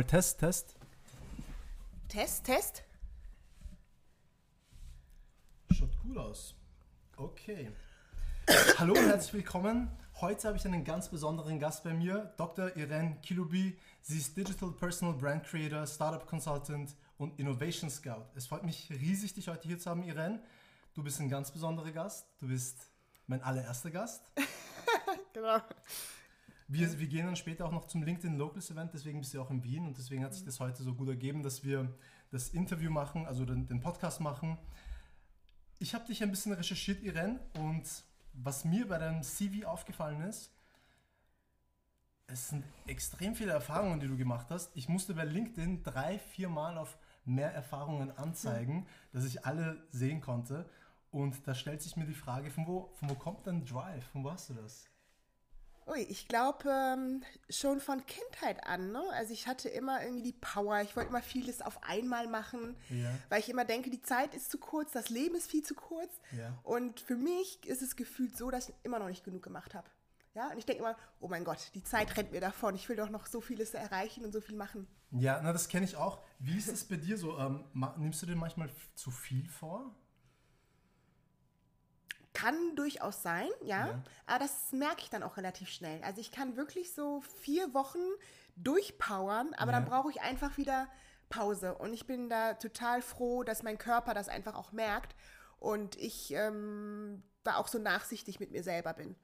mal Test, Test. Test, Test. Schaut gut aus. Okay. Hallo und herzlich willkommen. Heute habe ich einen ganz besonderen Gast bei mir, Dr. Irene Kilubi. Sie ist Digital Personal Brand Creator, Startup Consultant und Innovation Scout. Es freut mich riesig, dich heute hier zu haben, Irene. Du bist ein ganz besonderer Gast. Du bist mein allererster Gast. genau. Wir, wir gehen dann später auch noch zum LinkedIn Locals Event, deswegen bist du auch in Wien und deswegen hat sich das heute so gut ergeben, dass wir das Interview machen, also den, den Podcast machen. Ich habe dich ein bisschen recherchiert, Irene, und was mir bei deinem CV aufgefallen ist, es sind extrem viele Erfahrungen, die du gemacht hast. Ich musste bei LinkedIn drei, vier Mal auf mehr Erfahrungen anzeigen, dass ich alle sehen konnte. Und da stellt sich mir die Frage, von wo, von wo kommt dein Drive? Von wo hast du das? Ui, ich glaube ähm, schon von Kindheit an. Ne? Also ich hatte immer irgendwie die Power. Ich wollte immer vieles auf einmal machen, ja. weil ich immer denke, die Zeit ist zu kurz, das Leben ist viel zu kurz. Ja. Und für mich ist es gefühlt so, dass ich immer noch nicht genug gemacht habe. Ja, und ich denke immer, oh mein Gott, die Zeit rennt mir davon. Ich will doch noch so vieles erreichen und so viel machen. Ja, na, das kenne ich auch. Wie ist es bei dir so? Ähm, nimmst du dir manchmal zu viel vor? Kann durchaus sein, ja, ja, aber das merke ich dann auch relativ schnell. Also ich kann wirklich so vier Wochen durchpowern, aber ja. dann brauche ich einfach wieder Pause. Und ich bin da total froh, dass mein Körper das einfach auch merkt und ich ähm, da auch so nachsichtig mit mir selber bin.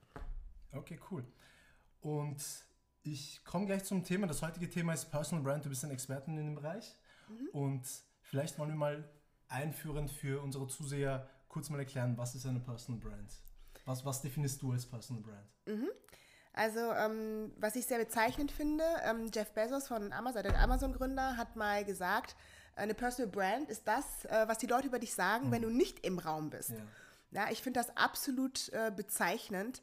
Okay, cool. Und ich komme gleich zum Thema. Das heutige Thema ist Personal Brand. Du bist ein Expertin in dem Bereich. Mhm. Und vielleicht wollen wir mal einführend für unsere Zuseher kurz mal erklären, was ist eine Personal Brand? Was, was definierst du als Personal Brand? Mhm. Also, ähm, was ich sehr bezeichnend finde, ähm, Jeff Bezos von Amazon, der Amazon-Gründer, hat mal gesagt, eine Personal Brand ist das, äh, was die Leute über dich sagen, mhm. wenn du nicht im Raum bist. Ja, ja ich finde das absolut äh, bezeichnend,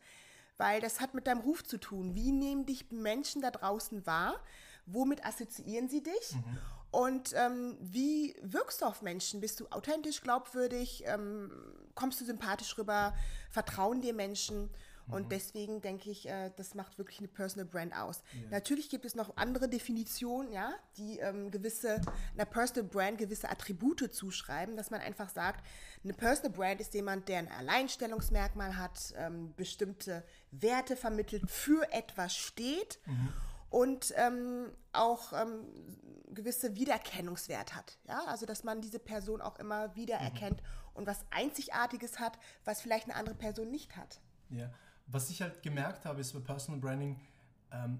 weil das hat mit deinem Ruf zu tun. Wie nehmen dich Menschen da draußen wahr? Womit assoziieren sie dich? Mhm. Und ähm, wie wirkst du auf Menschen? Bist du authentisch, glaubwürdig? Ähm, kommst du sympathisch rüber? Vertrauen dir Menschen? Und mhm. deswegen denke ich, äh, das macht wirklich eine Personal Brand aus. Ja. Natürlich gibt es noch andere Definitionen, ja, die ähm, gewisse, einer Personal Brand gewisse Attribute zuschreiben, dass man einfach sagt, eine Personal Brand ist jemand, der ein Alleinstellungsmerkmal hat, ähm, bestimmte Werte vermittelt, für etwas steht. Mhm und ähm, auch ähm, gewisse Wiedererkennungswert hat. Ja? Also dass man diese Person auch immer wiedererkennt mhm. und was Einzigartiges hat, was vielleicht eine andere Person nicht hat. Ja, was ich halt gemerkt habe, ist bei Personal Branding, ähm,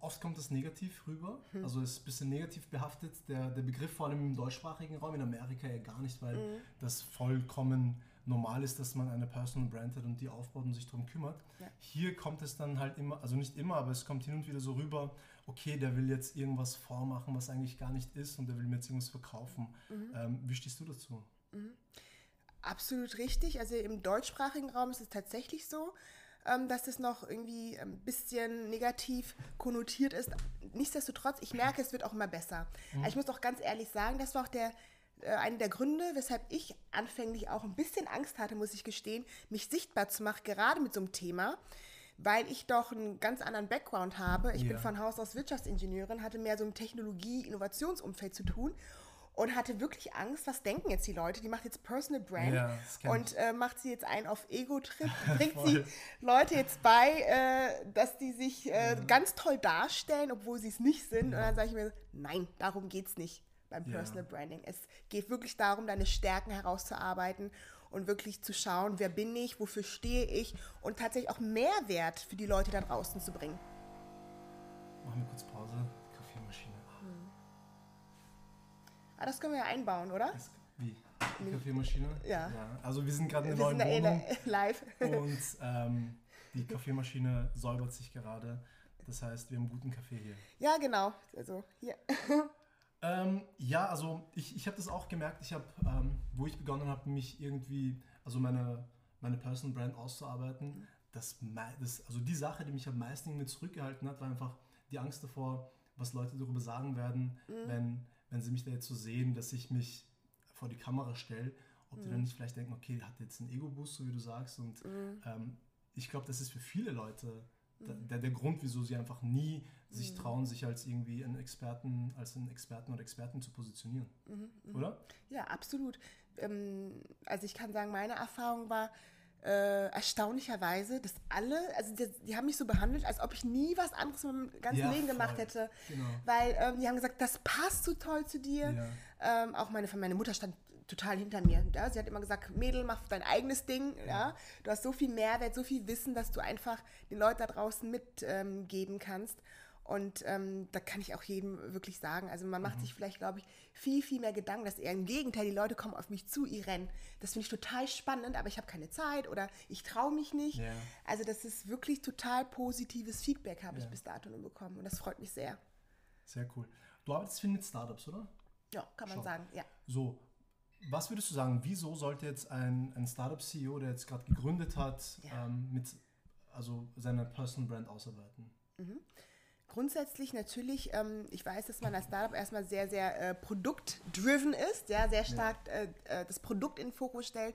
oft kommt das negativ rüber. Mhm. Also es ist ein bisschen negativ behaftet. Der, der Begriff vor allem im deutschsprachigen Raum, in Amerika ja gar nicht, weil mhm. das vollkommen normal ist, dass man eine Personal Brand hat und die aufbaut und sich darum kümmert. Ja. Hier kommt es dann halt immer, also nicht immer, aber es kommt hin und wieder so rüber, okay, der will jetzt irgendwas vormachen, was eigentlich gar nicht ist und der will mir jetzt irgendwas verkaufen. Mhm. Ähm, wie stehst du dazu? Mhm. Absolut richtig. Also im deutschsprachigen Raum ist es tatsächlich so, ähm, dass es noch irgendwie ein bisschen negativ konnotiert ist. Nichtsdestotrotz, ich merke, es wird auch immer besser. Mhm. Ich muss auch ganz ehrlich sagen, das war auch der einer der Gründe, weshalb ich anfänglich auch ein bisschen Angst hatte, muss ich gestehen, mich sichtbar zu machen, gerade mit so einem Thema, weil ich doch einen ganz anderen Background habe. Ich ja. bin von Haus aus Wirtschaftsingenieurin, hatte mehr so im Technologie-Innovationsumfeld zu tun und hatte wirklich Angst, was denken jetzt die Leute? Die macht jetzt Personal Brand ja, und äh, macht sie jetzt einen auf Ego-Trip, bringt sie Leute jetzt bei, äh, dass die sich äh, ja. ganz toll darstellen, obwohl sie es nicht sind. Ja. Und dann sage ich mir, nein, darum geht es nicht beim Personal ja. Branding. Es geht wirklich darum, deine Stärken herauszuarbeiten und wirklich zu schauen, wer bin ich, wofür stehe ich und tatsächlich auch Mehrwert für die Leute da draußen zu bringen. Machen wir kurz Pause. Kaffeemaschine. Hm. Ah, das können wir ja einbauen, oder? Das, wie? Die Kaffeemaschine? Ja. ja. Also wir sind gerade in der neuen eh Wohnung. live. und ähm, die Kaffeemaschine säubert sich gerade. Das heißt, wir haben guten Kaffee hier. Ja, genau. Also hier. Ähm, ja, also ich, ich habe das auch gemerkt. Ich habe, ähm, wo ich begonnen habe, mich irgendwie, also meine, meine Personal Brand auszuarbeiten, das, das, also die Sache, die mich am meisten irgendwie zurückgehalten hat, war einfach die Angst davor, was Leute darüber sagen werden, mhm. wenn, wenn sie mich da jetzt so sehen, dass ich mich vor die Kamera stelle, ob mhm. die dann nicht vielleicht denken, okay, hat jetzt einen Ego-Boost, so wie du sagst. Und mhm. ähm, ich glaube, das ist für viele Leute der, der Grund, wieso sie einfach nie sich trauen, sich als irgendwie einen Experten, als einen Experten oder Experten zu positionieren. Oder? Ja, absolut. Ähm, also ich kann sagen, meine Erfahrung war äh, erstaunlicherweise, dass alle, also die, die, haben mich so behandelt, als ob ich nie was anderes in meinem ganzen Ja, Leben gemacht voll. hätte. Genau. Weil ähm, die haben gesagt, das passt so toll zu dir. Ja. Ähm, auch meine, meine Mutter stand total hinter mir. Ja? Sie hat immer gesagt, Mädel, mach dein eigenes Ding. Ja? Du hast so viel Mehrwert, so viel Wissen, dass du einfach den Leuten da draußen mitgeben ähm, kannst. Und ähm, da kann ich auch jedem wirklich sagen, also man Mhm. macht sich vielleicht, glaube ich, viel, viel mehr Gedanken, dass eher im Gegenteil, die Leute kommen auf mich zu, ich rennen. Das finde ich total spannend, aber ich habe keine Zeit oder ich traue mich nicht. Ja. Also das ist wirklich total positives Feedback, habe ich Ja. bis dato nur bekommen. Und das freut mich sehr. Sehr cool. Du arbeitest viel mit Startups, oder? Ja, kann man Schon. sagen, ja. So, was würdest du sagen, wieso sollte jetzt ein, ein Startup-CEO, der jetzt gerade gegründet hat, Ja. ähm, mit also seine Personal Brand ausarbeiten? Grundsätzlich natürlich, ähm, ich weiß, dass man als Startup erstmal sehr, sehr äh, produktdriven ist, ja, sehr stark äh, äh, das Produkt in den Fokus stellt.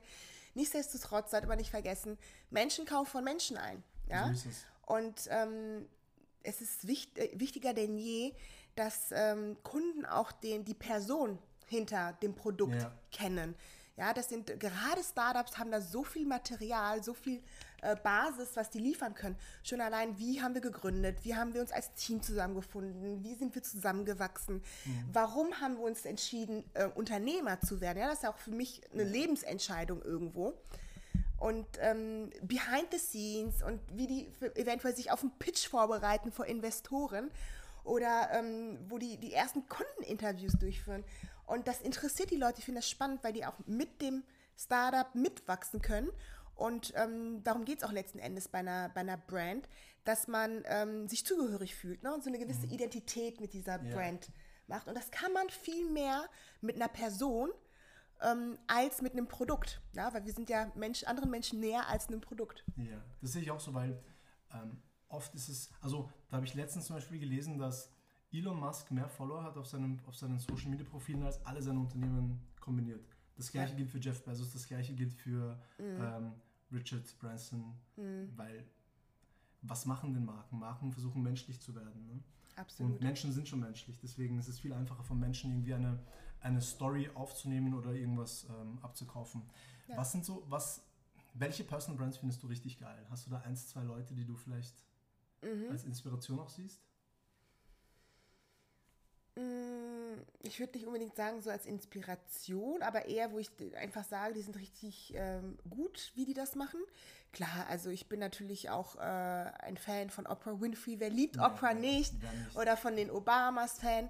Nichtsdestotrotz sollte man nicht vergessen, Menschen kaufen von Menschen ein. Ja? So ist es. Und ähm, es ist wicht, äh, wichtiger denn je, dass ähm, Kunden auch den, die Person hinter dem Produkt Ja. kennen. Ja, das sind gerade Startups haben da so viel Material, so viel äh, Basis, was die liefern können. Schon allein, wie haben wir gegründet, wie haben wir uns als Team zusammengefunden, wie sind wir zusammengewachsen, warum haben wir uns entschieden, äh, Unternehmer zu werden. Ja, das ist ja auch für mich eine Lebensentscheidung irgendwo und ähm, behind the scenes und wie die eventuell sich auf einen Pitch vorbereiten vor Investoren oder ähm, wo die die ersten Kundeninterviews durchführen. Und das interessiert die Leute, ich finde das spannend, weil die auch mit dem Startup mitwachsen können. Und ähm, darum geht es auch letzten Endes bei einer, bei einer Brand, dass man ähm, sich zugehörig fühlt ne? und so eine gewisse Identität mit dieser Ja. Brand macht. Und das kann man viel mehr mit einer Person ähm, als mit einem Produkt. Ja, weil wir sind ja Mensch, anderen Menschen näher als einem Produkt. Ja, das sehe ich auch so, weil ähm, oft ist es, also da habe ich letztens zum Beispiel gelesen, dass Elon Musk mehr Follower hat auf, seinem, auf seinen Social Media Profilen als alle seine Unternehmen kombiniert. Das gleiche Ja. gilt für Jeff Bezos, das gleiche gilt für Mhm. ähm, Richard Branson, weil was machen denn Marken? Marken versuchen menschlich zu werden. Ne? Absolut. Und Menschen sind schon menschlich, deswegen ist es viel einfacher von Menschen irgendwie eine, eine Story aufzunehmen oder irgendwas ähm, abzukaufen. Ja. Was sind so, was, welche Personal Brands findest du richtig geil? Hast du da eins, zwei Leute, die du vielleicht Mhm. als Inspiration auch siehst? Mm, Ich würde nicht unbedingt sagen, so als Inspiration, aber eher, wo ich einfach sage, die sind richtig ähm, gut, wie die das machen. Klar, also ich bin natürlich auch äh, ein Fan von Oprah Winfrey. Wer liebt Ja, Oprah nicht? nicht? Oder von den Obamas Fan.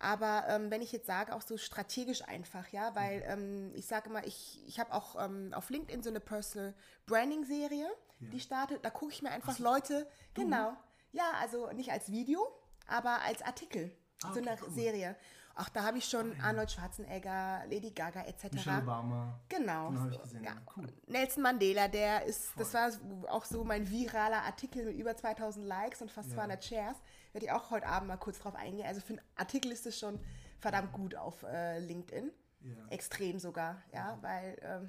Aber ähm, wenn ich jetzt sage, auch so strategisch einfach, ja, weil ähm, ich sage immer, ich, ich habe auch ähm, auf LinkedIn so eine Personal Branding Serie, Ja. die startet. Da gucke ich mir einfach so. Leute, genau, ja, also nicht als Video, aber als Artikel. Ah, so okay, eine cool. Serie. Auch da habe ich schon Arnold Schwarzenegger, Lady Gaga etc. Michelle Obama. Genau. Den ich gesehen. ja. Cool. Nelson Mandela, der ist, Voll. das war auch so mein viraler Artikel mit über 2000 Likes und fast Ja. 200 Shares. Werde ich auch heute Abend mal kurz drauf eingehen. Also für einen Artikel ist es schon verdammt gut auf äh, LinkedIn. Ja. Extrem sogar, ja, weil ähm,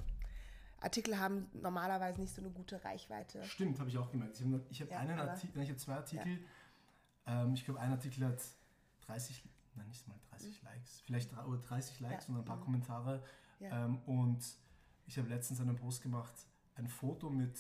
Artikel haben normalerweise nicht so eine gute Reichweite. Stimmt, habe ich auch gemerkt. Ich habe hab Ja, einen Artikel, ich habe zwei Artikel. Ähm, ich glaube, ein Artikel hat 30, nein, nicht mal 30 Likes, vielleicht drei- oder 30 Likes Ja. und ein paar Mhm. Kommentare. Ja. Ähm, und ich habe letztens einen Post gemacht, ein Foto mit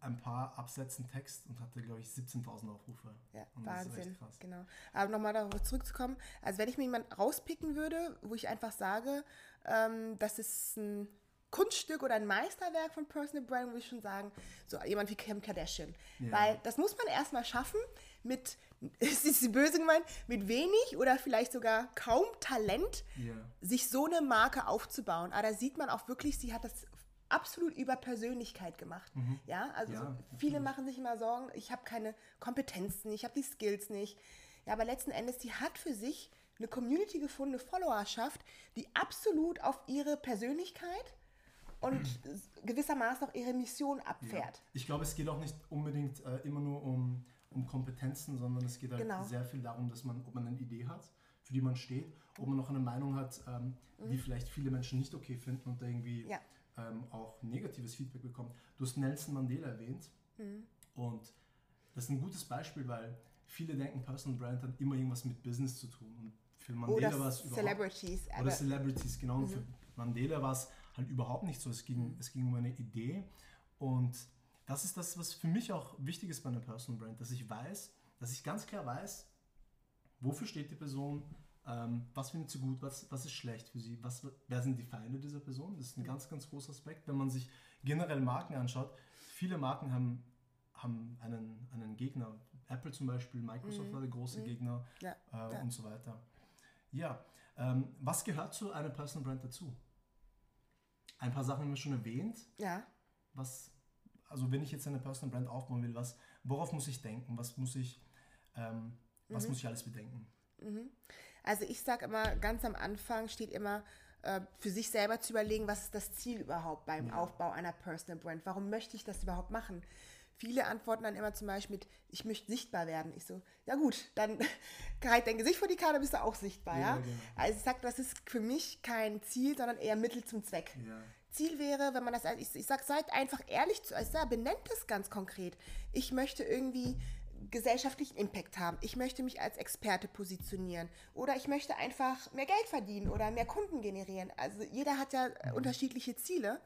ein paar Absätzen Text und hatte, glaube ich, 17.000 Aufrufe. Ja, Und Wahnsinn. Genau. Aber nochmal darauf zurückzukommen, also wenn ich mir jemanden rauspicken würde, wo ich einfach sage, ähm, das ist ein Kunststück oder ein Meisterwerk von Personal Branding, würde ich schon sagen, so jemand wie Kim Kardashian. Ja. Weil das muss man erstmal schaffen mit, es ist böse gemeint, mit wenig oder vielleicht sogar kaum Talent, Ja. sich so eine Marke aufzubauen. Aber da sieht man auch wirklich, sie hat das absolut über Persönlichkeit gemacht. Ja, also Ja, so, natürlich. viele machen sich immer Sorgen, ich habe keine Kompetenzen, ich habe die Skills nicht. Ja, aber letzten Endes, sie hat für sich eine Community gefunden, eine Followerschaft, die absolut auf ihre Persönlichkeit und gewissermaßen auch ihre Mission Ja. abfährt. Ich glaube, es geht auch nicht unbedingt äh, immer nur um, um Kompetenzen, sondern es geht halt Genau. sehr viel darum, dass man, ob man eine Idee hat, für die man steht, ob man noch eine Meinung hat, ähm, die vielleicht viele Menschen nicht okay finden und da irgendwie Mhm. Ja. ähm, auch negatives Feedback bekommt. Du hast Nelson Mandela erwähnt Mhm. und das ist ein gutes Beispiel, weil viele denken, Personal Brand hat immer irgendwas mit Business zu tun. Und für Mandela war es überhaupt... Celebrities. Oder Celebrities, genau. Mhm. Für Mandela war es halt überhaupt nicht so. Es ging, mhm. es ging um eine Idee. Und das ist das, was für mich auch wichtig ist bei einer Personal Brand, dass ich weiß, dass ich ganz klar weiß, wofür steht die Person, ähm, was findet sie gut, was, was ist schlecht für sie, was, wer sind die Feinde dieser Person. Das ist ein ganz, ganz großer Aspekt. Wenn man sich generell Marken anschaut, viele Marken haben, haben einen, einen Gegner. Apple zum Beispiel, Microsoft mhm. war der große mhm. Gegner ja. Äh, ja. und so weiter. Ja, ähm, was gehört zu einer Personal Brand dazu? Ein paar Sachen haben wir schon erwähnt. Ja. Was, also wenn ich jetzt eine Personal Brand aufbauen will, was, worauf muss ich denken? Was muss ich, ähm, was mhm. muss ich alles bedenken? Mhm. Also ich sage immer, ganz am Anfang steht immer, äh, für sich selber zu überlegen, was ist das Ziel überhaupt beim ja. Aufbau einer Personal Brand? Warum möchte ich das überhaupt machen? Viele antworten dann immer zum Beispiel mit, ich möchte sichtbar werden. Ich so, ja gut, dann halt dein Gesicht vor die Karte, bist du auch sichtbar, ja? ja? Genau. Also ich sage, das ist für mich kein Ziel, sondern eher Mittel zum Zweck. Ja. Ziel wäre, wenn man das, ich, ich sage, seid einfach ehrlich zu euch, also benennt es ganz konkret. Ich möchte irgendwie gesellschaftlichen Impact haben. Ich möchte mich als Experte positionieren oder ich möchte einfach mehr Geld verdienen oder mehr Kunden generieren. Also jeder hat ja mhm. unterschiedliche Ziele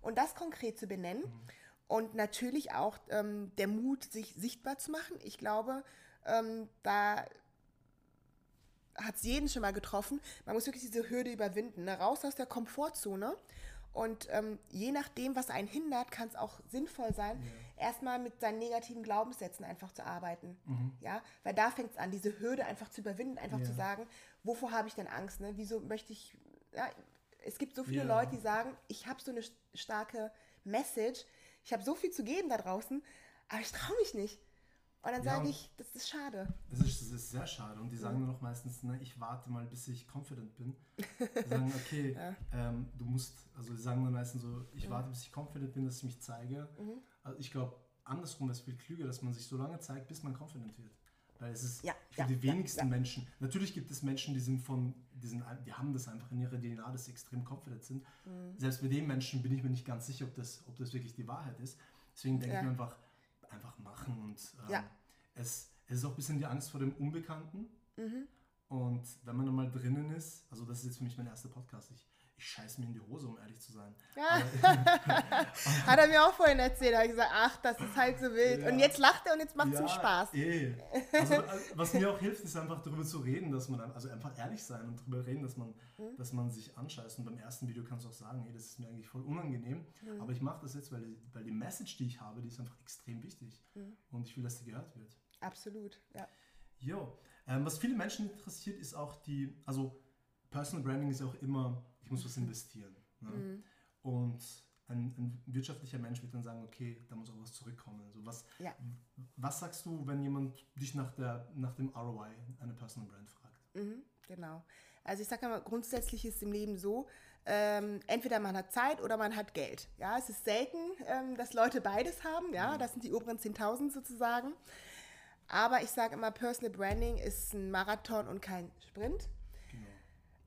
und das konkret zu benennen mhm. und natürlich auch ähm, der Mut, sich sichtbar zu machen. Ich glaube, ähm, da hat es jeden schon mal getroffen. Man muss wirklich diese Hürde überwinden, ne? raus aus der Komfortzone und ähm, je nachdem, was einen hindert, kann es auch sinnvoll sein, ja. erstmal mit seinen negativen Glaubenssätzen einfach zu arbeiten. Mhm. Ja, weil da fängt es an, diese Hürde einfach zu überwinden, einfach ja. zu sagen, wovor habe ich denn Angst? Ne? Wieso möchte ich. Ja, es gibt so viele. Leute, die sagen, ich habe so eine starke Message, ich habe so viel zu geben da draußen, aber ich traue mich nicht. Und dann ja, sage ich, das ist schade. Das ist, das ist sehr schade. Und die sagen nur noch meistens, ne, ich warte mal, bis ich confident bin. Die sagen, okay, ja. ähm, du musst, also die sagen dann meistens so, ich mhm. warte, bis ich confident bin, dass ich mich zeige. Mhm. Also ich glaube, andersrum ist viel klüger, dass man sich so lange zeigt, bis man confident wird. Weil es ist ja, für die wenigsten Menschen, natürlich gibt es Menschen, die sind von, die, sind, die haben das einfach in ihrer DNA, dass sie extrem confident sind. Mhm. Selbst bei den Menschen bin ich mir nicht ganz sicher, ob das, ob das wirklich die Wahrheit ist. Deswegen denke ich mir einfach, einfach machen und ähm, ja. es, es ist auch ein bisschen die Angst vor dem Unbekannten. Mhm. Und wenn man mal drinnen ist, also das ist jetzt für mich mein erster Podcast, ich, ich scheiße mir in die Hose, um ehrlich zu sein. Ja. Hat er mir auch vorhin erzählt, da habe ich gesagt, ach, das ist halt so wild. Ja. Und jetzt lacht er und jetzt macht es ja, ihm Spaß. Eh. Also, äh, was mir auch hilft, ist einfach darüber zu reden, dass man, also einfach ehrlich sein und darüber reden, dass man, mhm. dass man sich anscheißt. Und beim ersten Video kannst du auch sagen, hey, das ist mir eigentlich voll unangenehm. Mhm. Aber ich mache das jetzt, weil die, weil die Message, die ich habe, die ist einfach extrem wichtig. Mhm. Und ich will, dass die gehört wird. Absolut, ja. Jo. Ähm, was viele Menschen interessiert, ist auch die, also Personal Branding ist auch immer ich muss was investieren. Ne? Mhm. Und ein, ein, wirtschaftlicher Mensch wird dann sagen, okay, da muss auch was zurückkommen. Also was, ja. was sagst du, wenn jemand dich nach, der, nach dem ROI einer Personal Brand fragt? Mhm, genau. Also ich sage mal, grundsätzlich ist im Leben so, ähm, entweder man hat Zeit oder man hat Geld. Ja, es ist selten, ähm, dass Leute beides haben. Ja, mhm. das sind die oberen 10.000 sozusagen. Aber ich sage immer, Personal Branding ist ein Marathon und kein Sprint.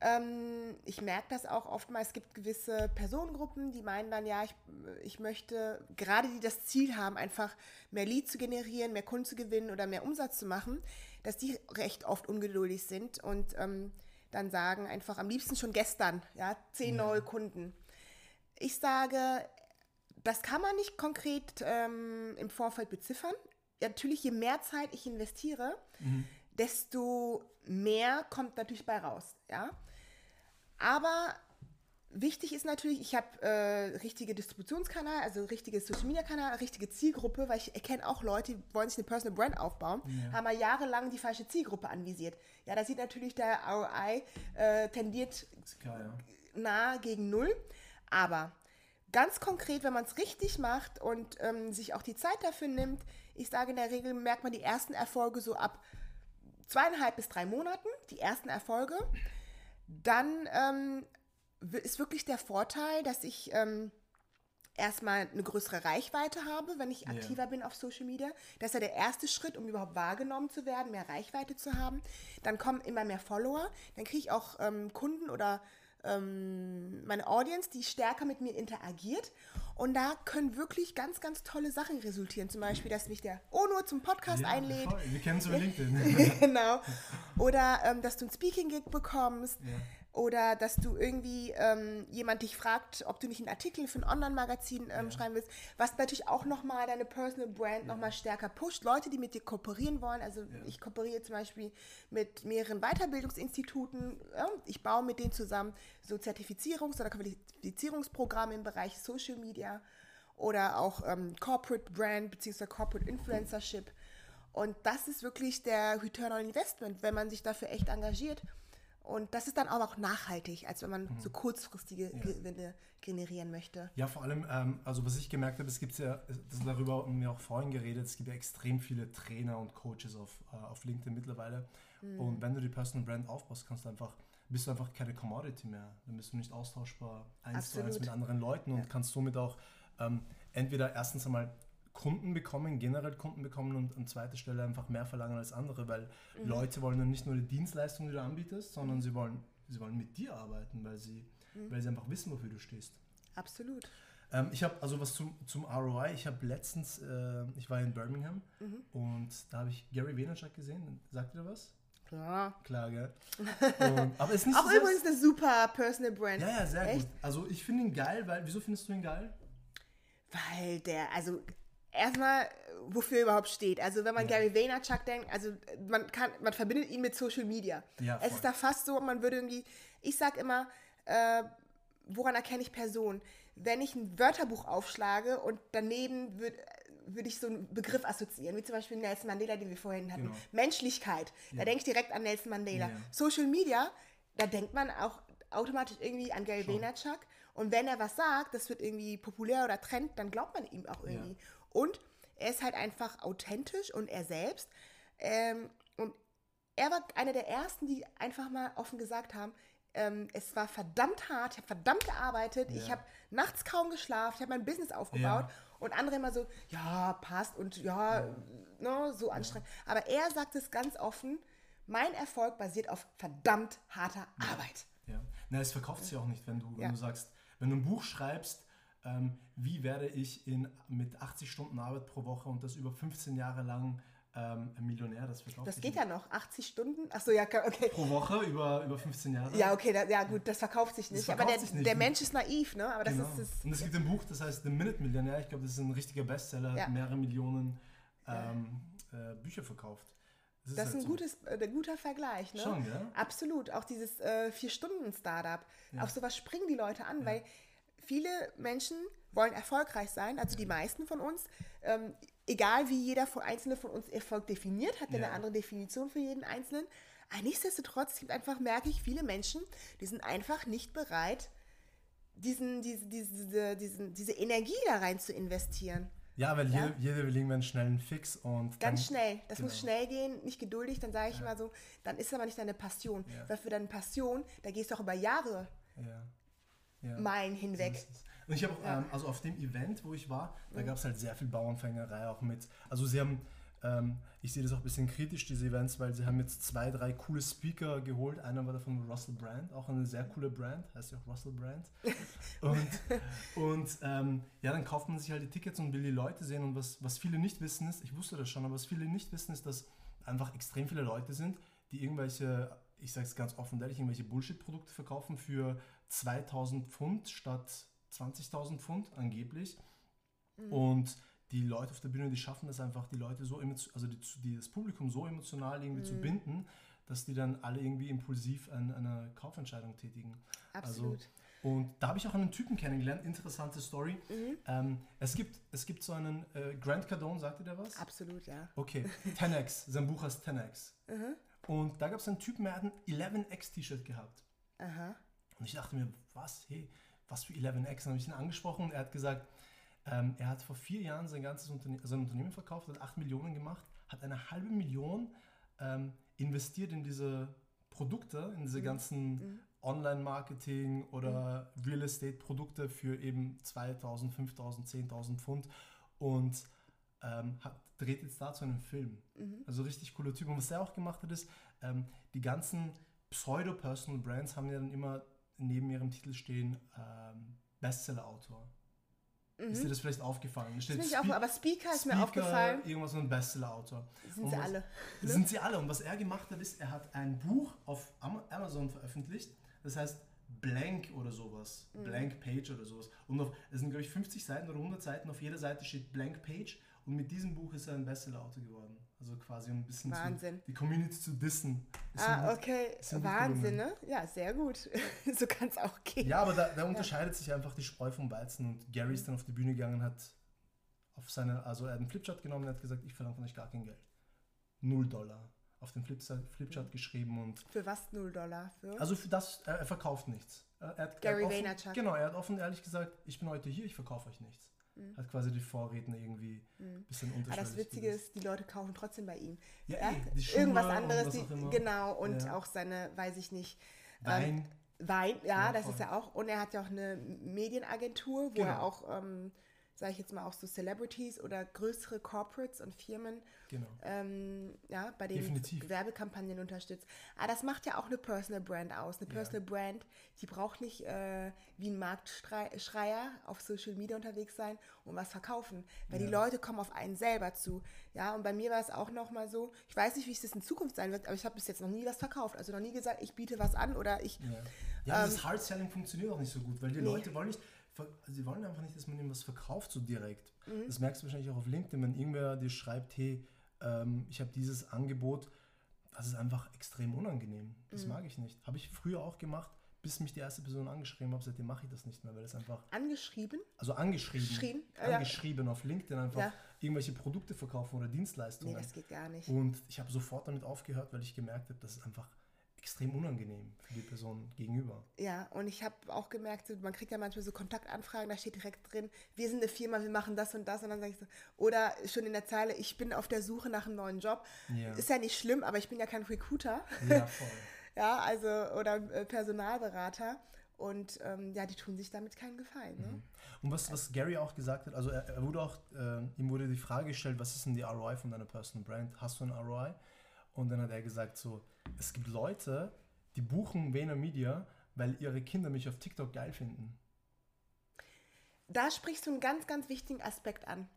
Ähm, ich merke das auch oftmals. Es gibt gewisse Personengruppen, die meinen dann, ja, ich, ich möchte, gerade die das Ziel haben, einfach mehr Lead zu generieren, mehr Kunden zu gewinnen oder mehr Umsatz zu machen, dass die recht oft ungeduldig sind und ähm, dann sagen einfach am liebsten schon gestern, ja, zehn ja. neue Kunden. Ich sage, das kann man nicht konkret ähm, im Vorfeld beziffern. Ja, natürlich, je mehr Zeit ich investiere, mhm. Desto mehr kommt natürlich bei raus. Ja? Aber wichtig ist natürlich, ich habe äh, richtige Distributionskanal, also richtige Social Media Kanal, richtige Zielgruppe, weil ich erkenne auch Leute, die wollen sich eine Personal Brand aufbauen, ja. haben mal jahrelang die falsche Zielgruppe anvisiert. Ja, da sieht natürlich der ROI äh, tendiert klar, ja. nahe gegen null, aber ganz konkret, wenn man es richtig macht und ähm, sich auch die Zeit dafür nimmt, ich sage in der Regel, merkt man die ersten Erfolge so ab zweieinhalb bis drei Monaten, die ersten Erfolge dann ähm, ist wirklich der Vorteil, dass ich ähm, erstmal eine größere Reichweite habe, wenn ich aktiver yeah. bin auf Social Media. Das ist ja der erste Schritt, um überhaupt wahrgenommen zu werden, mehr Reichweite zu haben. Dann kommen immer mehr Follower. Dann kriege ich auch ähm, Kunden oder ähm, meine Audience, die stärker mit mir interagiert. Und da können wirklich ganz, ganz tolle Sachen resultieren. Zum Beispiel, dass mich der Ono zum Podcast Ja, einlädt. voll. Wir kennen es über LinkedIn. genau. Oder ähm, dass du ein Speaking-Gig bekommst. Ja. Oder dass du irgendwie ähm, jemand dich fragt, ob du nicht einen Artikel für ein Online-Magazin ähm, schreiben willst, was natürlich auch nochmal deine Personal Brand nochmal stärker pusht. Leute, die mit dir kooperieren wollen. Also ich kooperiere zum Beispiel mit mehreren Weiterbildungsinstituten. Ja, ich baue mit denen zusammen so Zertifizierungs- oder Qualifizierungsprogramme im Bereich Social Media oder auch ähm, Corporate Brand bzw. Corporate Influencership. Und das ist wirklich der Return on Investment, wenn man sich dafür echt engagiert. Und das ist dann aber auch nachhaltig, als wenn man Mhm. so kurzfristige Gewinne generieren möchte. Ja, vor allem, ähm, also was ich gemerkt habe, es gibt ja, das darüber haben wir auch vorhin geredet, es gibt ja extrem viele Trainer und Coaches auf, äh, auf LinkedIn mittlerweile. Mhm. Und wenn du die Personal Brand aufbaust, kannst du einfach, bist du einfach keine Commodity mehr. Dann bist du nicht austauschbar eins zu eins Absolut. mit anderen Leuten und kannst somit auch ähm, entweder erstens einmal Kunden bekommen, generell Kunden bekommen und an zweiter Stelle einfach mehr verlangen als andere, weil Mhm. Leute wollen dann nicht nur die Dienstleistung, die du anbietest, sondern sie wollen, sie wollen mit dir arbeiten, weil sie, Mhm. weil sie einfach wissen, wofür du stehst. Absolut. Ähm, ich habe also was zum, zum ROI. Ich habe letztens, äh, ich war in Birmingham Mhm. und da habe ich Gary Vaynerchuk gesehen. Sagt ihr was? Ja. Klar, gell? Und, aber ist nicht Auch so übrigens eine super Personal Brand. Ja, ja, sehr Echt? gut. Also ich finde ihn geil, weil, wieso findest du ihn geil? Weil der, also erstmal, wofür er überhaupt steht. Also wenn man Ja. Gary Vaynerchuk denkt, also man kann, man verbindet ihn mit Social Media. Ja, es ist da fast so, man würde irgendwie, ich sag immer, äh, woran erkenne ich Personen? Wenn ich ein Wörterbuch aufschlage und daneben würde würde ich so einen Begriff assoziieren, wie zum Beispiel Nelson Mandela, den wir vorhin hatten. Genau. Menschlichkeit, da denke ich direkt an Nelson Mandela. Ja. Social Media, da denkt man auch automatisch irgendwie an Gary Vaynerchuk. Und wenn er was sagt, das wird irgendwie populär oder Trend, dann glaubt man ihm auch irgendwie. Und er ist halt einfach authentisch und er selbst. Ähm, und er war einer der ersten, die einfach mal offen gesagt haben, ähm, es war verdammt hart, ich habe verdammt gearbeitet, ich Ja. habe nachts kaum geschlafen, ich habe mein Business aufgebaut Ja. und andere immer so, ja, passt und ja, Ne, so anstrengend. Aber er sagt es ganz offen, mein Erfolg basiert auf verdammt harter Arbeit. Ja. Na, es verkauft sich auch nicht, wenn du, wenn Ja. du sagst, wenn du ein Buch schreibst, ähm, wie werde ich in, mit 80 Stunden Arbeit pro Woche und das über 15 Jahre lang ähm, ein Millionär, das verkauft Das geht nicht. ja noch, 80 Stunden. Achso, ja, okay. Pro Woche über, über 15 Jahre. Ja, okay, da, ja gut, das verkauft sich nicht. verkauft aber der, sich nicht. der Mensch ist naiv, ne? Aber das Genau. ist es. Und es gibt ein Buch, das heißt The Minute Millionär. Ich glaube, das ist ein richtiger Bestseller, Ja. mehrere Millionen ähm, äh, Bücher verkauft. Das halt ist ein so. gutes, äh, ein guter Vergleich, ne? Schon, gell? Absolut. Auch dieses äh, Vier-Stunden-Startup. Auf sowas springen die Leute an, weil viele Menschen wollen erfolgreich sein, also die meisten von uns. Ähm, egal wie jeder von, einzelne von uns Erfolg definiert, hat er Ja. eine andere Definition für jeden Einzelnen. Aber nichtsdestotrotz gibt einfach, merke ich, viele Menschen, die sind einfach nicht bereit, diesen, diese, diese, diesen, diese Energie da rein zu investieren. Ja, weil Ja. Jeder, jeder will irgendwann schnell einen Fix und Ganz schnell. Das muss genau. schnell gehen, nicht geduldig. Dann sage ich immer so, dann ist aber nicht deine Passion. Ja. Weil für deine Passion, da gehst du auch über Jahre, Ja. Ja. Meilen hinweg. Und ich habe auch, ähm, also auf dem Event, wo ich war, Mhm. da gab es halt sehr viel Bauernfängerei auch mit. Also sie haben, ähm, ich sehe das auch ein bisschen kritisch, diese Events, weil sie haben jetzt zwei, drei coole Speaker geholt. Einer war davon Russell Brand, auch eine sehr coole Brand, heißt ja auch Russell Brand. Und, und ähm, ja, dann kauft man sich halt die Tickets und will die Leute sehen. Und was, was viele nicht wissen ist, ich wusste das schon, aber was viele nicht wissen ist, dass einfach extrem viele Leute sind, die irgendwelche, ich sage es ganz offen ehrlich, irgendwelche Bullshit-Produkte verkaufen für 2000 Pfund statt 20.000 Pfund angeblich. Und die Leute auf der Bühne, die schaffen das einfach, die Leute so, also die, die, das Publikum so emotional irgendwie zu binden, dass die dann alle irgendwie impulsiv ein, eine Kaufentscheidung tätigen. Absolut. Also, und da habe ich auch einen Typen kennengelernt, interessante Story. Mhm. Ähm, es, gibt, es gibt so einen äh, Grant Cardone, sagt ihr der was? Absolut, ja. Okay, 10x, sein Buch heißt 10x. Mhm. Und da gab es einen Typen, der hat ein 11x T-Shirt gehabt. Aha. Und ich dachte mir, was, hey, was für 11x? Dann habe ich ihn angesprochen und er hat gesagt, ähm, er hat vor vier Jahren sein ganzes Unterne sein Unternehmen verkauft, hat 8 Millionen gemacht, hat eine halbe Million ähm, investiert in diese Produkte, in diese ganzen Online-Marketing oder Real Estate-Produkte für eben 2000, 5000, 10.000 Pfund und ähm, hat, dreht jetzt dazu einen Film. Also richtig cooler Typ. Und was er auch gemacht hat, ist, ähm, die ganzen Pseudo-Personal Brands haben ja dann immer neben ihrem Titel stehen ähm, Bestseller-Autor. Ist dir das vielleicht aufgefallen? Da steht ist mir auch, Spe- aber Speaker ist mir Speaker, aufgefallen. Irgendwas mit einem Bestseller-Autor. Sind Und sie was- alle. Das sind sie alle. Und was er gemacht hat, ist, er hat ein Buch auf Am- Amazon veröffentlicht. Das heißt Blank oder sowas. Mhm. Blank Page oder sowas. Und auf, es sind, glaube ich, 50 Seiten oder 100 Seiten. Auf jeder Seite steht Blank Page. Und mit diesem Buch ist er ein Bestseller-Autor geworden. Also quasi um ein bisschen Wahnsinn. Zu, die Community zu dissen. Ist Ah, ein- okay. gut Wahnsinn, ne? Ja, sehr gut. so kann es auch gehen. Ja, aber da, da unterscheidet sich einfach die Spreu vom Weizen. Und Gary ist dann auf die Bühne gegangen, hat auf seine, also er hat einen Flipchart genommen und hat gesagt, ich verlange von euch gar kein Geld. Null Dollar. Auf den Flipchart, Flipchart geschrieben und Für was 0 Dollar? Für? also für das, er, er verkauft nichts. Er, er hat, Gary er hat offen, Vaynerchuk. Genau, er hat offen ehrlich gesagt, ich bin heute hier, ich verkaufe euch nichts. Hat quasi die Vorredner irgendwie ein bisschen Mhm. Aber das Witzige ist, die Leute kaufen trotzdem bei ihm. Ja, Ja, eh, die Schuhe irgendwas anderes, die, genau, und Ja. auch seine, weiß ich nicht, Wein. Wein, ja, Ja, das voll. ist ja auch, und er hat ja auch eine Medienagentur, wo Genau. er auch, ähm, sage ich jetzt mal, auch so Celebrities oder größere Corporates und Firmen Genau. ähm, ja, bei den Definitiv. Werbekampagnen unterstützt. Aber das macht ja auch eine Personal Brand aus. Eine Personal Brand, die braucht nicht äh, wie ein Marktschreier auf Social Media unterwegs sein und was verkaufen. Weil die Ja. Leute kommen auf einen selber zu. Ja, und bei mir war es auch nochmal so, ich weiß nicht, wie es das in Zukunft sein wird, aber ich habe bis jetzt noch nie was verkauft. Also noch nie gesagt, ich biete was an oder ich. Ja, ja dieses Hard Selling funktioniert auch nicht so gut, weil die Ähm, Nee. Leute wollen nicht, sie wollen einfach nicht, dass man ihnen was verkauft so direkt. Mhm. Das merkst du wahrscheinlich auch auf LinkedIn, wenn irgendwer dir schreibt, hey, ähm, ich habe dieses Angebot, das ist einfach extrem unangenehm. Das Mhm. mag ich nicht. Habe ich früher auch gemacht, bis mich die erste Person angeschrieben hat, seitdem mache ich das nicht mehr, weil das einfach, Angeschrieben? also angeschrieben, Geschrieben? Ah, ja. angeschrieben auf LinkedIn einfach Ja. irgendwelche Produkte verkaufen oder Dienstleistungen. Nee, das geht gar nicht. Und ich habe sofort damit aufgehört, weil ich gemerkt habe, das ist einfach extrem unangenehm für die Person gegenüber. Ja, und ich habe auch gemerkt, man kriegt ja manchmal so Kontaktanfragen, da steht direkt drin, wir sind eine Firma, wir machen das und das. Und dann sage ich so, oder schon in der Zeile, ich bin auf der Suche nach einem neuen Job. Ja. Ist ja nicht schlimm, aber ich bin ja kein Recruiter. Ja, voll. ja, also, oder äh, Personalberater. Und ähm, ja, die tun sich damit keinen Gefallen. Ne? Und was, was Gary auch gesagt hat, also er, er wurde auch, äh, ihm wurde die Frage gestellt, was ist denn die ROI von deiner Personal Brand? Hast du einen ROI? Und dann hat er gesagt so, es gibt Leute, die buchen Vayner Media, weil ihre Kinder mich auf TikTok geil finden. Da sprichst du einen ganz, ganz wichtigen Aspekt an.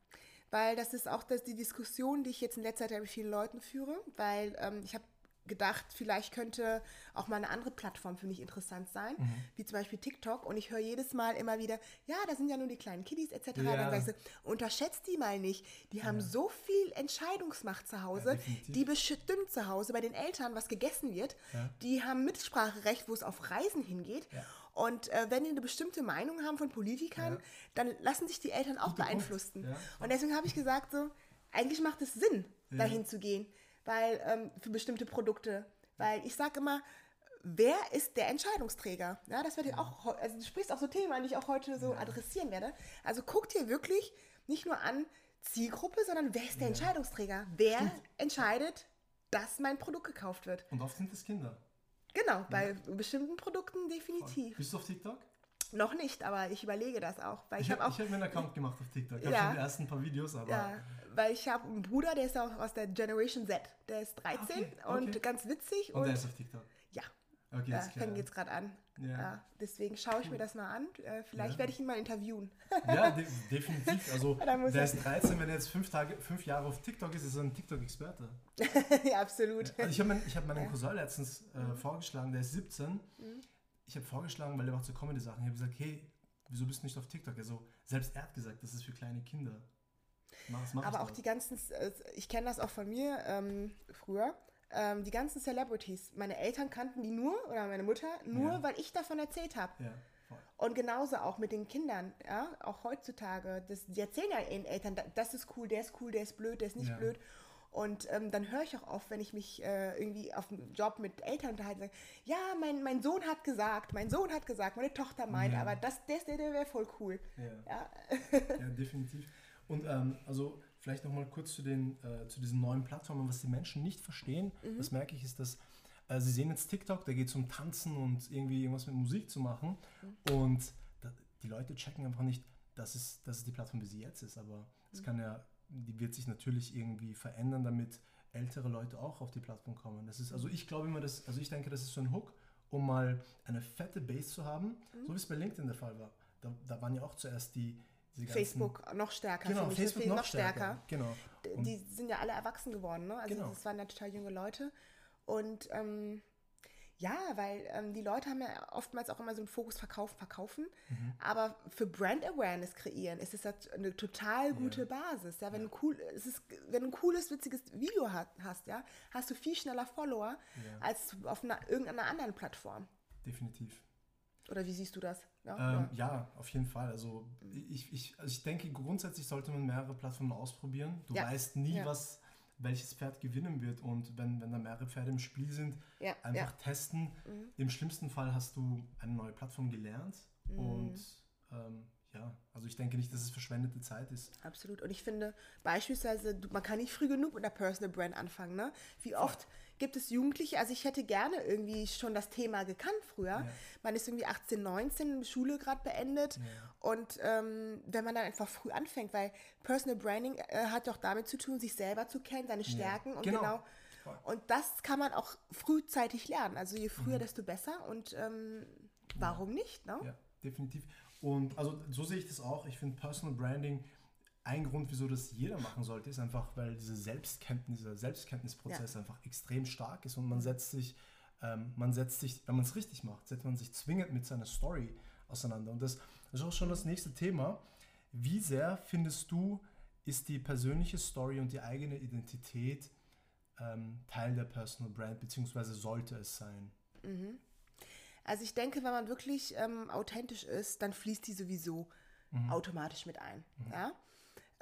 Weil das ist auch das, die Diskussion, die ich jetzt in letzter Zeit mit vielen Leuten führe. Weil ähm, ich habe gedacht, vielleicht könnte auch mal eine andere Plattform für mich interessant sein, wie zum Beispiel TikTok. Und ich höre jedes Mal immer wieder, ja, da sind ja nur die kleinen Kiddies etc. Ja. Dann ich so, unterschätzt die mal nicht. Die haben so viel Entscheidungsmacht zu Hause. definitiv. die bestimmt zu Hause bei den Eltern, was gegessen wird. Ja. Die haben Mitspracherecht, wo es auf Reisen hingeht. Ja. Und äh, wenn die eine bestimmte Meinung haben von Politikern, Ja. dann lassen sich die Eltern auch beeinflussen. Ja. Und deswegen habe ich gesagt, so, eigentlich macht es Sinn, dahin zu gehen, weil ähm, für bestimmte Produkte. Weil ich sage immer, wer ist der Entscheidungsträger? Ja, das werde ich auch, also du sprichst auch so Themen an, die ich auch heute so adressieren werde. Also guck dir wirklich nicht nur an Zielgruppe, sondern wer ist der Entscheidungsträger? Wer entscheidet, dass mein Produkt gekauft wird? Und oft sind es Kinder. Genau, bei bestimmten Produkten definitiv. Bist du auf TikTok? Noch nicht, aber ich überlege das auch, weil ich, Ich habe habe hab mir einen Account gemacht auf TikTok. Ich habe Ja. schon die ersten paar Videos, aber Ja, weil ich habe einen Bruder, der ist auch aus der Generation Z. Der ist 13 Okay, und okay. ganz witzig. und Und, der ist auf TikTok. ja, Okay, ja klar. fängt jetzt gerade an. Ja. Ja. deswegen schaue ich mir das mal an. Äh, vielleicht Ja. werde ich ihn mal interviewen. Ja, de definitiv. Also der er- ist 13, wenn er jetzt fünf, Tage, fünf Jahre auf TikTok ist, ist er ein TikTok-Experte. ja, absolut. Also ich habe mein, hab meinen Cousin letztens äh, vorgeschlagen, der ist 17. Ich habe vorgeschlagen, weil der macht so Comedy-Sachen. Ich habe gesagt, hey, wieso bist du nicht auf TikTok? Also selbst er hat gesagt, das ist für kleine Kinder. Mach, das mach Aber auch die ganzen, äh, ich kenne das auch von mir ähm, früher, ähm, die ganzen Celebrities. Meine Eltern kannten die nur, oder meine Mutter, nur, Ja. weil ich davon erzählt habe. Ja. Und genauso auch mit den Kindern, ja, auch heutzutage. Das, die erzählen ja ihren Eltern, da- das ist cool, der ist cool, der ist blöd, der ist nicht Ja. blöd. Und ähm, dann höre ich auch oft, wenn ich mich äh, irgendwie auf dem Job mit Eltern unterhalte, sage, ja, mein, mein Sohn hat gesagt, mein Sohn hat gesagt, meine Tochter meint, Ja. aber das, der, der, der wäre voll cool. Ja. Ja, Ja, definitiv. Und ähm, also vielleicht nochmal kurz zu, den, äh, zu diesen neuen Plattformen. Was die Menschen nicht verstehen, das merke ich, ist, dass äh, sie sehen jetzt TikTok, da geht es um Tanzen und irgendwie irgendwas mit Musik zu machen. Und da, die Leute checken einfach nicht, dass es, dass es die Plattform, wie sie jetzt ist. Aber es kann ja, die wird sich natürlich irgendwie verändern, damit ältere Leute auch auf die Plattform kommen. Das ist, also ich glaube immer, dass, also ich denke, das ist so ein Hook, um mal eine fette Base zu haben, Mhm. so wie es bei LinkedIn der Fall war. Da, da waren ja auch zuerst die Facebook noch stärker. Genau. Facebook Viel noch stärker. Genau. D- Und- Die sind ja alle erwachsen geworden, ne? Also Genau. das waren ja total junge Leute. Und ähm, ja, weil ähm, die Leute haben ja oftmals auch immer so einen Fokus verkaufen, verkaufen. Mhm. Aber für Brand Awareness kreieren ist es halt eine total gute Basis. Ja, wenn, du cool, es ist, wenn du ein cooles, witziges Video hat, hast, ja, hast du viel schneller Follower als auf einer, irgendeiner anderen Plattform. Definitiv. Oder wie siehst du das? Ja, Ähm, ja. auf jeden Fall. Also ich, ich, also ich denke, grundsätzlich sollte man mehrere Plattformen ausprobieren. Du Ja. weißt nie, Ja. was welches Pferd gewinnen wird. Und wenn, wenn da mehrere Pferde im Spiel sind, Ja, einfach ja. Mhm. testen. Im schlimmsten Fall hast du eine neue Plattform gelernt. Mhm. Und ähm, ja, also ich denke nicht, dass es verschwendete Zeit ist. Absolut. Und ich finde beispielsweise, man kann nicht früh genug mit einer Personal Brand anfangen. Ne? Wie oft gibt es Jugendliche, also ich hätte gerne irgendwie schon das Thema gekannt früher. Man ist irgendwie 18, 19, Schule gerade beendet. Und ähm, wenn man dann einfach früh anfängt, weil Personal Branding äh, hat doch damit zu tun, sich selber zu kennen, seine Stärken und Genau. genau. Und das kann man auch frühzeitig lernen. Also je Mhm. früher, desto besser. Und ähm, warum nicht? Ne? Ja, definitiv. Und also so sehe ich das auch. Ich finde Personal Branding ein Grund, wieso das jeder machen sollte, ist einfach, weil diese Selbstkenntnis, dieser Selbstkenntnisprozess einfach extrem stark ist und man setzt sich, ähm, man setzt sich, wenn man es richtig macht, setzt man sich zwingend mit seiner Story auseinander. Und das ist auch schon das nächste Thema. Wie sehr findest du, ist die persönliche Story und die eigene Identität ähm, Teil der Personal Brand, beziehungsweise sollte es sein? Also ich denke, wenn man wirklich ähm, authentisch ist, dann fließt die sowieso automatisch mit ein. Ja?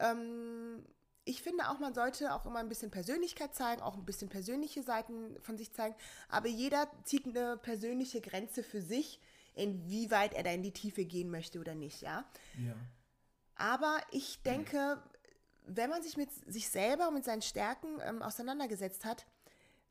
Ähm, ich finde auch, man sollte auch immer ein bisschen Persönlichkeit zeigen, auch ein bisschen persönliche Seiten von sich zeigen. Aber jeder zieht eine persönliche Grenze für sich, inwieweit er da in die Tiefe gehen möchte oder nicht. Ja? Ja. Aber ich denke, wenn man sich mit sich selber und mit seinen Stärken ähm, auseinandergesetzt hat,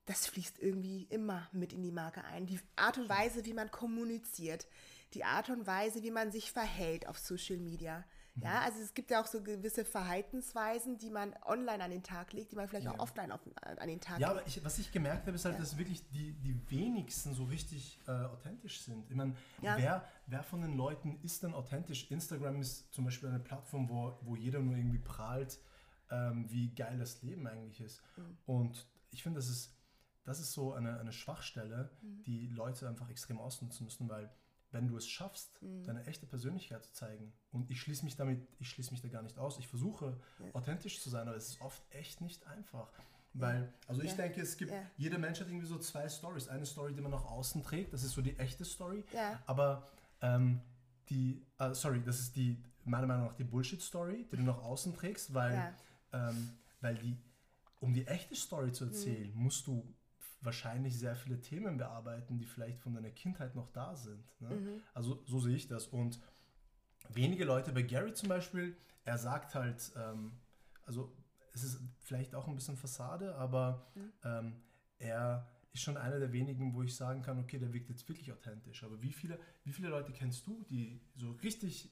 das fließt irgendwie immer mit in die Marke ein. Die Art und Weise, wie man kommuniziert, die Art und Weise, wie man sich verhält auf Social Media. Ja, also es gibt ja auch so gewisse Verhaltensweisen, die man online an den Tag legt, die man vielleicht auch offline auf, an den Tag Ja, legt. aber ich, was ich gemerkt habe, ist halt, dass wirklich die, die wenigsten so richtig äh, authentisch sind. Ich meine, Ja. wer, wer von den Leuten ist denn authentisch? Instagram ist zum Beispiel eine Plattform, wo, wo jeder nur irgendwie prahlt, ähm, wie geil das Leben eigentlich ist. Mhm. Und ich finde, das ist, das ist so eine, eine Schwachstelle, Mhm. die Leute einfach extrem ausnutzen müssen, weil wenn du es schaffst, Mhm. deine echte Persönlichkeit zu zeigen, und ich schließe mich damit, ich schließe mich da gar nicht aus, ich versuche authentisch zu sein, aber es ist oft echt nicht einfach. Weil, also ich Ja. denke, es gibt, Ja. jeder Mensch hat irgendwie so zwei Stories. Eine Story, die man nach außen trägt, das ist so die echte Story. Ja. Aber ähm, die, äh, sorry, das ist die, meiner Meinung nach, die Bullshit-Story, die du nach außen trägst, weil, Ja. ähm, weil die, um die echte Story zu erzählen, Mhm. musst du wahrscheinlich sehr viele Themen bearbeiten, die vielleicht von deiner Kindheit noch da sind. Ne? Mhm. Also so sehe ich das. Und wenige Leute, bei Gary zum Beispiel, er sagt halt, ähm, also es ist vielleicht auch ein bisschen Fassade, aber ähm, er ist schon einer der wenigen, wo ich sagen kann, okay, der wirkt jetzt wirklich authentisch. Aber wie viele, wie viele Leute kennst du, die so richtig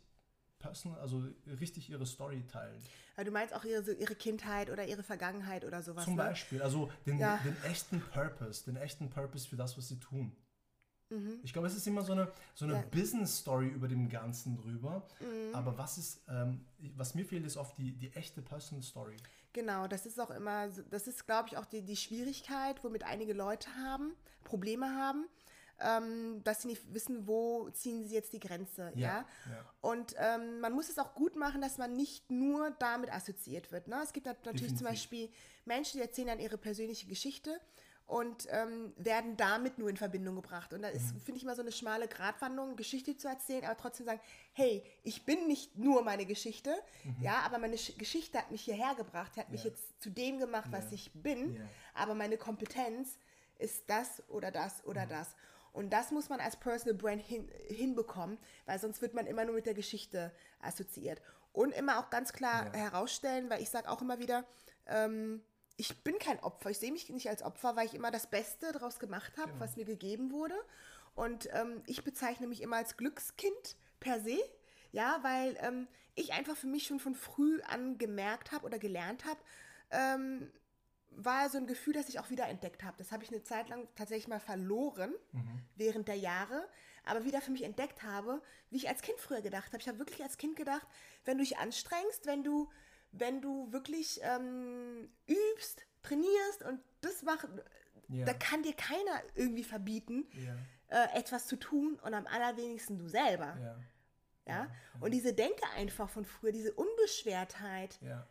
personal, also richtig ihre Story teilen? Ja, Du meinst auch ihre, ihre Kindheit oder ihre Vergangenheit oder sowas. Zum ne? Beispiel, also den, Ja. den echten Purpose, den echten Purpose für das, was sie tun. Mhm. Ich glaube, es ist immer so eine, so eine Ja. Business-Story über dem Ganzen drüber. Mhm. Aber was ist, ähm, was mir fehlt, ist oft die, die echte Personal-Story. Genau, das ist auch immer, das ist, glaube ich, auch die, die Schwierigkeit, womit einige Leute haben, Probleme haben, ähm, dass sie nicht wissen, wo ziehen sie jetzt die Grenze, ja. ja. Und ähm, man muss es auch gut machen, dass man nicht nur damit assoziiert wird. Ne? Es gibt nat- natürlich zum Definitiv. Beispiel Menschen, die erzählen dann ihre persönliche Geschichte und ähm, werden damit nur in Verbindung gebracht. Und da ist, Mhm. finde ich, mal so eine schmale Gratwanderung, Geschichte zu erzählen, aber trotzdem sagen, hey, ich bin nicht nur meine Geschichte, ja, aber meine Sch Geschichte hat mich hierher gebracht, hat mich Mhm. Ja. jetzt zu dem gemacht, was Ja. ich bin, Ja. aber meine Kompetenz ist das oder das oder Mhm. das. Und das muss man als Personal Brand hin, hinbekommen, weil sonst wird man immer nur mit der Geschichte assoziiert. Und immer auch ganz klar Ja. herausstellen, weil ich sage auch immer wieder, ähm, ich bin kein Opfer, ich sehe mich nicht als Opfer, weil ich immer das Beste daraus gemacht habe, Genau. was mir gegeben wurde. Und ähm, ich bezeichne mich immer als Glückskind per se, ja, weil ähm, ich einfach für mich schon von früh an gemerkt habe oder gelernt habe, ähm, war so ein Gefühl, das ich auch wieder entdeckt habe. Das habe ich eine Zeit lang tatsächlich mal verloren Mhm. während der Jahre, aber wieder für mich entdeckt habe, wie ich als Kind früher gedacht habe. Ich habe wirklich als Kind gedacht, wenn du dich anstrengst, wenn du, wenn du wirklich ähm, übst, trainierst und das machst, Ja. da kann dir keiner irgendwie verbieten, Ja, äh, etwas zu tun und am allerwenigsten du selber. ja, Ja? Und diese Denke einfach von früher, diese Unbeschwertheit, ja.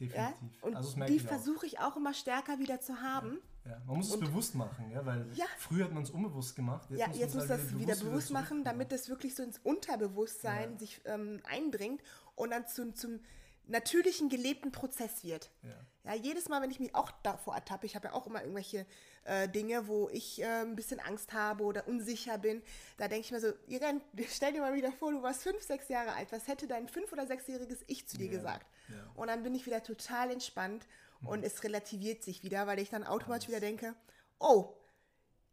Ja? Definitiv. und also die versuche ich auch immer stärker wieder zu haben. Ja, man muss es bewusst machen, ja, weil Ja. früher hat man es unbewusst gemacht. Ja, jetzt muss man's das halt wieder bewusst zurück- machen, damit es wirklich so ins Unterbewusstsein Ja. sich ähm, eindringt und dann zum, zum natürlichen gelebten Prozess wird. Ja. Ja, jedes Mal, wenn ich mich auch davor ertappe, ich habe ja auch immer irgendwelche äh, Dinge, wo ich äh, ein bisschen Angst habe oder unsicher bin, da denke ich mir so, Irene, stell dir mal wieder vor, du warst fünf, sechs Jahre alt, was hätte dein fünf- oder sechsjähriges Ich zu dir Ja, gesagt? ja. Und dann bin ich wieder total entspannt und es relativiert sich wieder, weil ich dann automatisch wieder denke, oh,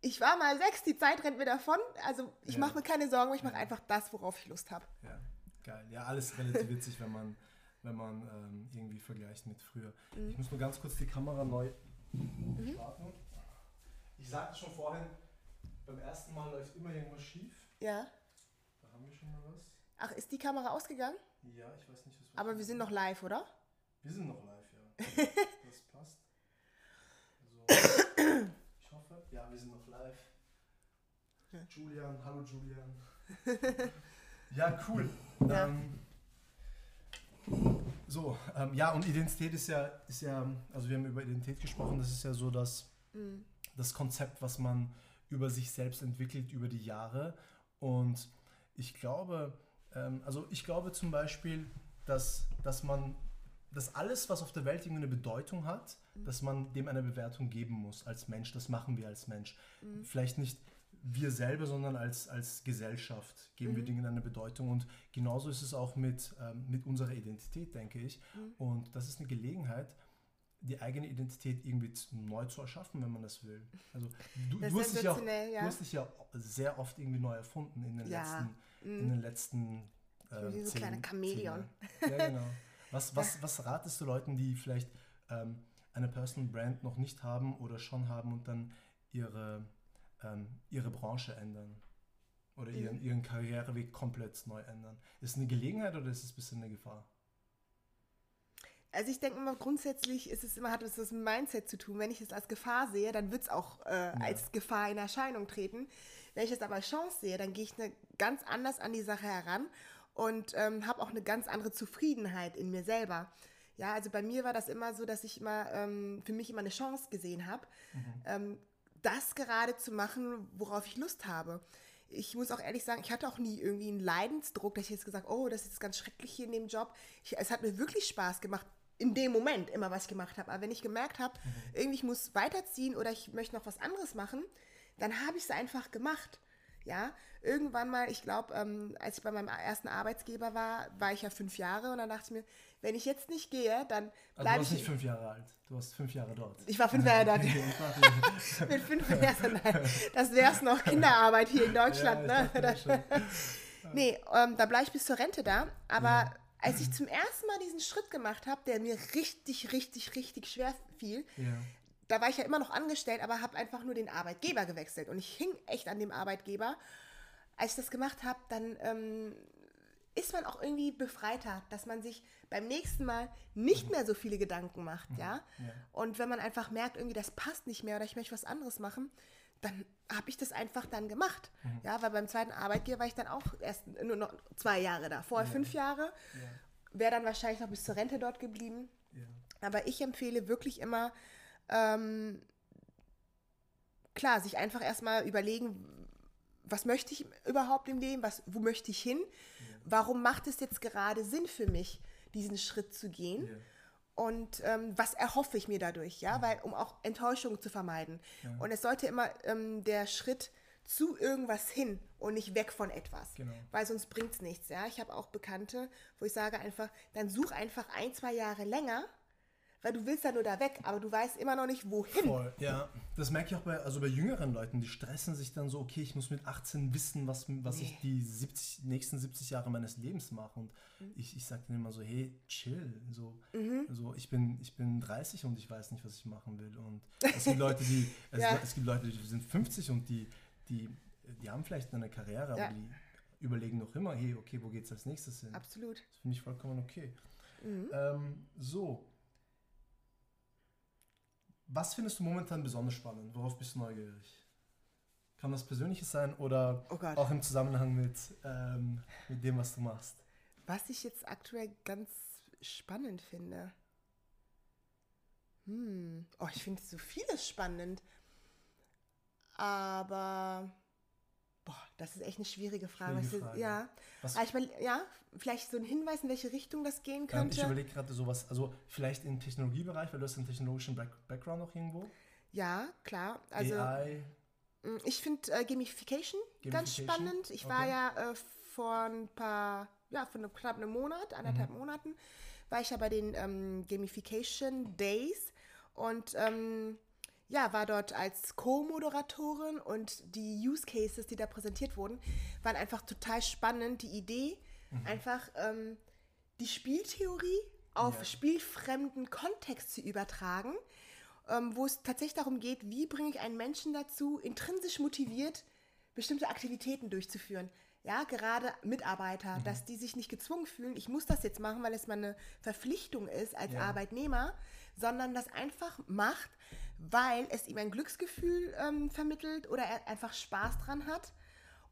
ich war mal sechs, die Zeit rennt mir davon. Also ich Ja. mache mir keine Sorgen, ich mache einfach das, worauf ich Lust habe. Ja, geil. Ja, alles relativiert sich, wenn man, wenn man ähm, irgendwie vergleicht mit früher. Mhm. Ich muss mal ganz kurz die Kamera neu starten. Ich sagte schon vorhin, beim ersten Mal läuft immer irgendwas schief. Ja. Da haben wir schon mal was. Ach, ist die Kamera ausgegangen? Ja, ich weiß nicht, was Aber wir sind noch live, oder? Wir sind noch live, ja. Das passt. Also, ich hoffe, ja, wir sind noch live. Julian, hallo Julian. ja, cool. Ja. Ähm, so, ähm, ja, und Identität ist ja, ist ja, also wir haben über Identität gesprochen, das ist ja so das, das Konzept, was man über sich selbst entwickelt über die Jahre. Und ich glaube, ähm, also ich glaube zum Beispiel, dass, dass man, dass alles, was auf der Welt irgendwie eine Bedeutung hat, dass man dem eine Bewertung geben muss als Mensch. Das machen wir als Mensch. Vielleicht nicht wir selber, sondern als, als Gesellschaft geben wir Dingen eine Bedeutung. Und genauso ist es auch mit, ähm, mit unserer Identität, denke ich. Und das ist eine Gelegenheit, die eigene Identität irgendwie neu zu erschaffen, wenn man das will. Also du, du, hast dich ja auch, ja. du hast dich ja sehr oft irgendwie neu erfunden in den Ja, letzten, in den letzten äh, bin wie so ein zehn- kleiner Chamäleon. zehn. Ja, genau. Was, was, was ratest du Leuten, die vielleicht ähm, eine Personal Brand noch nicht haben oder schon haben und dann ihre, ähm, ihre Branche ändern? Oder Mhm. ihren, ihren Karriereweg komplett neu ändern? Ist es eine Gelegenheit oder ist es ein bisschen eine Gefahr? Also ich denke immer, grundsätzlich ist es immer, hat es das mit Mindset zu tun. Wenn ich es als Gefahr sehe, dann wird es auch äh, als Gefahr in Erscheinung treten. Wenn ich es aber als Chance sehe, dann gehe ich eine, ganz anders an die Sache heran und ähm, habe auch eine ganz andere Zufriedenheit in mir selber. Ja, also bei mir war das immer so, dass ich immer ähm, für mich immer eine Chance gesehen habe, ähm, das gerade zu machen, worauf ich Lust habe. Ich muss auch ehrlich sagen, ich hatte auch nie irgendwie einen Leidensdruck, dass ich jetzt gesagt oh, das ist ganz schrecklich hier in dem Job. Ich, es hat mir wirklich Spaß gemacht, in dem Moment immer, was gemacht habe. Aber wenn ich gemerkt habe, irgendwie ich muss weiterziehen oder ich möchte noch was anderes machen, dann habe ich es einfach gemacht. Ja, irgendwann mal, ich glaube, ähm, als ich bei meinem ersten Arbeitsgeber war, war ich ja fünf Jahre und dann dachte ich mir, wenn ich jetzt nicht gehe, dann Also du bleibe warst ich. nicht fünf Jahre alt, du warst fünf Jahre dort. Ich war fünf Jahre dort. Mit fünf Jahren, nein. Das wäre es noch Kinderarbeit hier in Deutschland. Ja, ne? nee, ähm, da bleibe ich bis zur Rente da. Aber als ich zum ersten Mal diesen Schritt gemacht habe, der mir richtig, richtig, richtig schwer fiel, ja. da war ich ja immer noch angestellt, aber habe einfach nur den Arbeitgeber gewechselt. Und ich hing echt an dem Arbeitgeber. Als ich das gemacht habe, dann ähm, ist man auch irgendwie befreiter, dass man sich beim nächsten Mal nicht mehr so viele Gedanken macht, ja. Ja. Und wenn man einfach merkt, irgendwie das passt nicht mehr oder ich möchte was anderes machen, dann habe ich das einfach dann gemacht. Ja, weil beim zweiten Arbeitgeber war ich dann auch erst nur noch zwei Jahre da. Vorher fünf Jahre. Wäre dann wahrscheinlich noch bis zur Rente dort geblieben. Ja. Aber ich empfehle wirklich immer, ähm, klar, sich einfach erstmal überlegen, was möchte ich überhaupt im Leben, was, wo möchte ich hin, warum macht es jetzt gerade Sinn für mich, diesen Schritt zu gehen Ja. Und ähm, was erhoffe ich mir dadurch, ja, weil um auch Enttäuschungen zu vermeiden. Und es sollte immer ähm, der Schritt zu irgendwas hin und nicht weg von etwas, Genau. weil sonst bringt es nichts, ja. Ich habe auch Bekannte, wo ich sage einfach, dann such einfach ein, zwei Jahre länger, weil du willst ja nur da weg, aber du weißt immer noch nicht, wohin. Voll, ja. Das merke ich auch bei, also bei jüngeren Leuten, die stressen sich dann so, okay, ich muss mit 18 wissen, was, was ich die 70, nächsten 70 Jahre meines Lebens mache. Und Mhm. ich, ich sage denen immer so, hey, chill. So, so ich, bin, ich bin 30 und ich weiß nicht, was ich machen will. Und es gibt Leute, die, es, Ja. es gibt Leute, die sind 50 und die, die, die haben vielleicht eine Karriere, Ja. aber die überlegen noch immer, hey, okay, wo geht's als nächstes hin? Absolut. Das finde ich vollkommen okay. Mhm. Ähm, so. Was findest du momentan besonders spannend? Worauf bist du neugierig? Kann das Persönliches sein oder Oh auch im Zusammenhang mit, ähm, mit dem, was du machst? Was ich jetzt aktuell ganz spannend finde. Hm. Oh, ich finde so vieles spannend. Aber. Boah, das ist echt eine schwierige Frage. Schwierige Frage. Ja. Was, Aber ich mein, ja, vielleicht so ein Hinweis, in welche Richtung das gehen könnte. ich überlege gerade sowas, also vielleicht im Technologiebereich, weil du hast einen technologischen Back Background noch irgendwo. ja, klar. Also AI, mh, ich finde äh, Gamification, ganz Gamification? spannend. Ich war Okay. ja äh, vor ein paar, ja, vor knapp einem Monat, anderthalb Mhm. Monaten, war ich ja bei den ähm, Gamification Days und ähm, ja, war dort als Co-Moderatorin und die Use Cases, die da präsentiert wurden, waren einfach total spannend. Die Idee, Mhm. einfach ähm, die Spieltheorie auf Ja. spielfremden Kontext zu übertragen, ähm, wo es tatsächlich darum geht, wie bringe ich einen Menschen dazu, intrinsisch motiviert, bestimmte Aktivitäten durchzuführen. Ja, gerade Mitarbeiter, dass die sich nicht gezwungen fühlen, ich muss das jetzt machen, weil es meine Verpflichtung ist als Ja. Arbeitnehmer, sondern das einfach macht, weil es ihm ein Glücksgefühl ähm, vermittelt oder er einfach Spaß dran hat,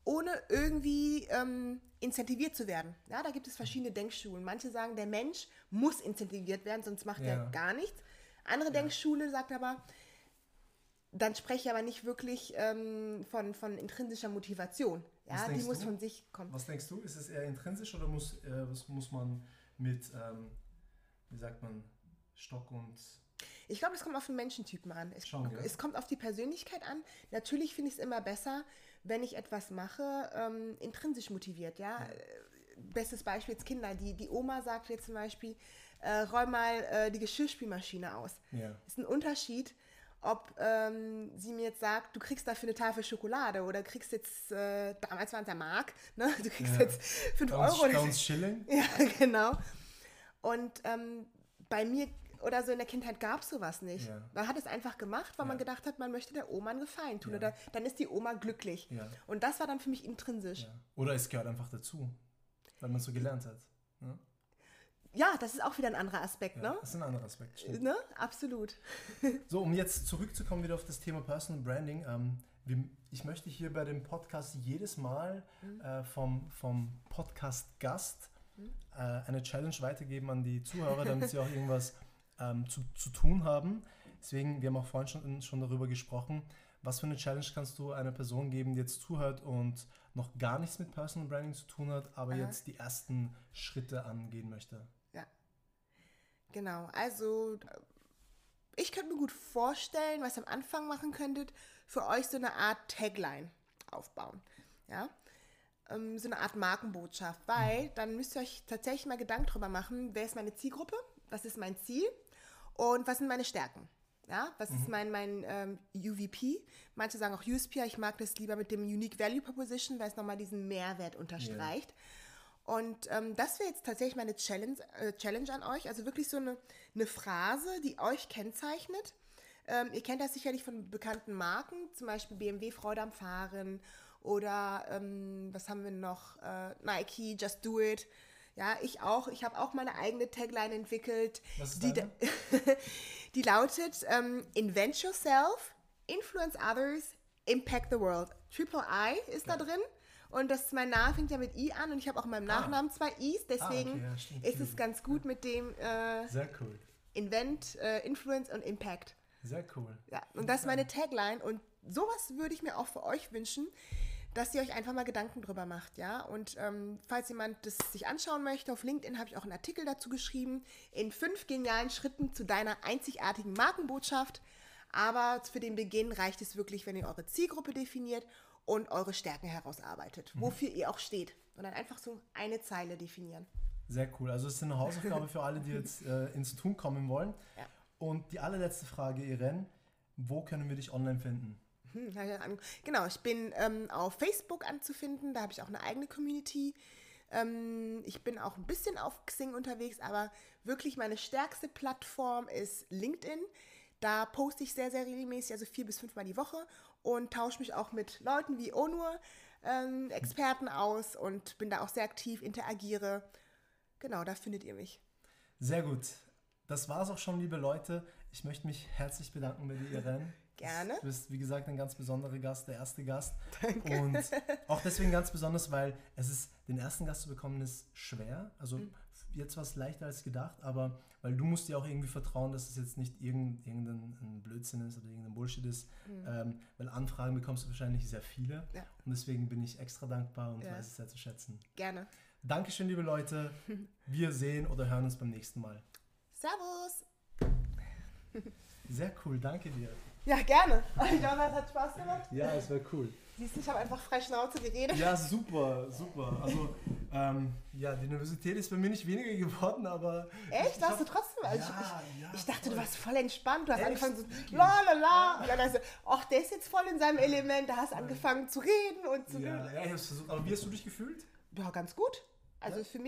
ohne irgendwie ähm, incentiviert zu werden. Ja, da gibt es verschiedene Denkschulen. Manche sagen, der Mensch muss incentiviert werden, sonst macht Ja. er gar nichts. Andere Denkschule sagt aber, dann spreche ich aber nicht wirklich ähm, von, von intrinsischer Motivation. Was Ja, die muss du? von sich kommen. was denkst du? Ist es eher intrinsisch oder muss, äh, was muss man mit, ähm, wie sagt man, Stock und Ich glaube, es kommt auf den Menschentypen an. Es, Schon, ja. es kommt auf die Persönlichkeit an. Natürlich finde ich es immer besser, wenn ich etwas mache, ähm, intrinsisch motiviert. Ja? Äh, Bestes Beispiel jetzt Kinder. Die, die Oma sagt jetzt zum Beispiel, äh, räum mal äh, die Geschirrspülmaschine aus. Ja. ist ein Unterschied, ob ähm, sie mir jetzt sagt, du kriegst dafür eine Tafel Schokolade oder kriegst jetzt, äh, damals waren es ja Mark, ne? du kriegst Ja. jetzt 5 Bei uns, Euro. bei uns Schilling? Ja, genau. Und ähm, bei mir oder so in der Kindheit gab es sowas nicht. Ja. Man hat es einfach gemacht, weil man Ja. gedacht hat, man möchte der Oma einen Gefallen tun. Ja. Oder dann ist die Oma glücklich. Und das war dann für mich intrinsisch. Oder es gehört einfach dazu, weil man es so gelernt hat. Ne? Ja, das ist auch wieder ein anderer Aspekt, ne? Das ist ein anderer Aspekt. Stimmt. Ne? Absolut. So, um jetzt zurückzukommen wieder auf das Thema Personal Branding. Ähm, ich möchte hier bei dem Podcast jedes Mal äh, vom, vom Podcast-Gast äh, eine Challenge weitergeben an die Zuhörer, damit sie auch irgendwas ähm, zu, zu tun haben. Deswegen, wir haben auch vorhin schon, schon darüber gesprochen, was für eine Challenge kannst du einer Person geben, die jetzt zuhört und noch gar nichts mit Personal Branding zu tun hat, aber Aha. jetzt die ersten Schritte angehen möchte. Ja. Genau. Also, ich könnte mir gut vorstellen, was ihr am Anfang machen könntet, für euch so eine Art Tagline aufbauen. Ja. Ähm, so eine Art Markenbotschaft, weil dann müsst ihr euch tatsächlich mal Gedanken drüber machen, wer ist meine Zielgruppe, was ist mein Ziel und was sind meine Stärken. Ja, was ist mein, mein ähm, UVP? Manche sagen auch USP, ich mag das lieber mit dem Unique Value Proposition, weil es nochmal diesen Mehrwert unterstreicht. Und ähm, das wäre jetzt tatsächlich meine Challenge, äh, Challenge an euch. Also wirklich so eine, eine Phrase, die euch kennzeichnet. Ähm, ihr kennt das sicherlich von bekannten Marken, zum Beispiel BMW Freude am Fahren oder ähm, was haben wir noch? Äh, Nike, Just Do It. Ja, ich auch. Ich habe auch meine eigene Tagline entwickelt. Was ist die, deine? die lautet ähm, Invent yourself, influence others, impact the world. Triple I ist da Ja. drin. Und das mein Name fängt ja mit I an und ich habe auch in meinem Nachnamen zwei I's, deswegen Ah. okay, ja, ist es ganz gut mit dem äh, Sehr cool. Invent, äh, Influence und Impact. Sehr cool. Ja, und das ist meine Tagline und sowas würde ich mir auch für euch wünschen, dass ihr euch einfach mal Gedanken drüber macht, ja. Und ähm, falls jemand das sich anschauen möchte, auf LinkedIn habe ich auch einen Artikel dazu geschrieben, in fünf genialen Schritten zu deiner einzigartigen Markenbotschaft. Aber für den Beginn reicht es wirklich, wenn ihr eure Zielgruppe definiert und eure Stärken herausarbeitet, wofür ihr auch steht. Und dann einfach so eine Zeile definieren. Sehr cool. Also es ist eine Hausaufgabe für alle, die jetzt äh, ins Tun kommen wollen. Ja. Und die allerletzte Frage, Irene, wo können wir dich online finden? Hm, genau, ich bin ähm, auf Facebook anzufinden, da habe ich auch eine eigene Community. Ähm, ich bin auch ein bisschen auf Xing unterwegs, aber wirklich meine stärkste Plattform ist LinkedIn. Da poste ich sehr, sehr regelmäßig, also vier bis fünfmal die Woche und tausche mich auch mit Leuten wie Onur, ähm, Experten aus und bin da auch sehr aktiv, interagiere. Genau, da findet ihr mich. Sehr gut. Das war's auch schon, liebe Leute. Ich möchte mich herzlich bedanken bei dir, Irene. Gerne. Du bist, wie gesagt, ein ganz besonderer Gast, der erste Gast. Danke. Und auch deswegen ganz besonders, weil es ist, den ersten Gast zu bekommen, ist schwer. Also jetzt war es leichter als gedacht, aber weil du musst dir auch irgendwie vertrauen, dass es jetzt nicht irgendein, irgendein ein Blödsinn ist oder irgendein Bullshit ist. Ähm, weil Anfragen bekommst du wahrscheinlich sehr viele. Ja. Und deswegen bin ich extra dankbar und Ja. weiß es sehr zu schätzen. Gerne. Dankeschön, liebe Leute. Wir sehen oder hören uns beim nächsten Mal. Servus. Sehr cool, danke dir. Ja, gerne. Ich glaube, es hat Spaß gemacht. Ja, es wäre cool. Siehst du, ich habe einfach frei Schnauze geredet. Ja, super, super. Also, ähm, ja, die Nervosität ist bei mir nicht weniger geworden, aber. Echt? ich Warst du trotzdem? Also Ja, ich, ja, ich dachte, voll. du warst voll entspannt. Du hast Echt? angefangen so, la la la. Und dann hast du, ach, der ist jetzt voll in seinem Element. Da hast du angefangen zu reden und zu. Ja, ja, ich hab's versucht. Aber wie hast du dich gefühlt? Ja, ganz gut. Also für mich.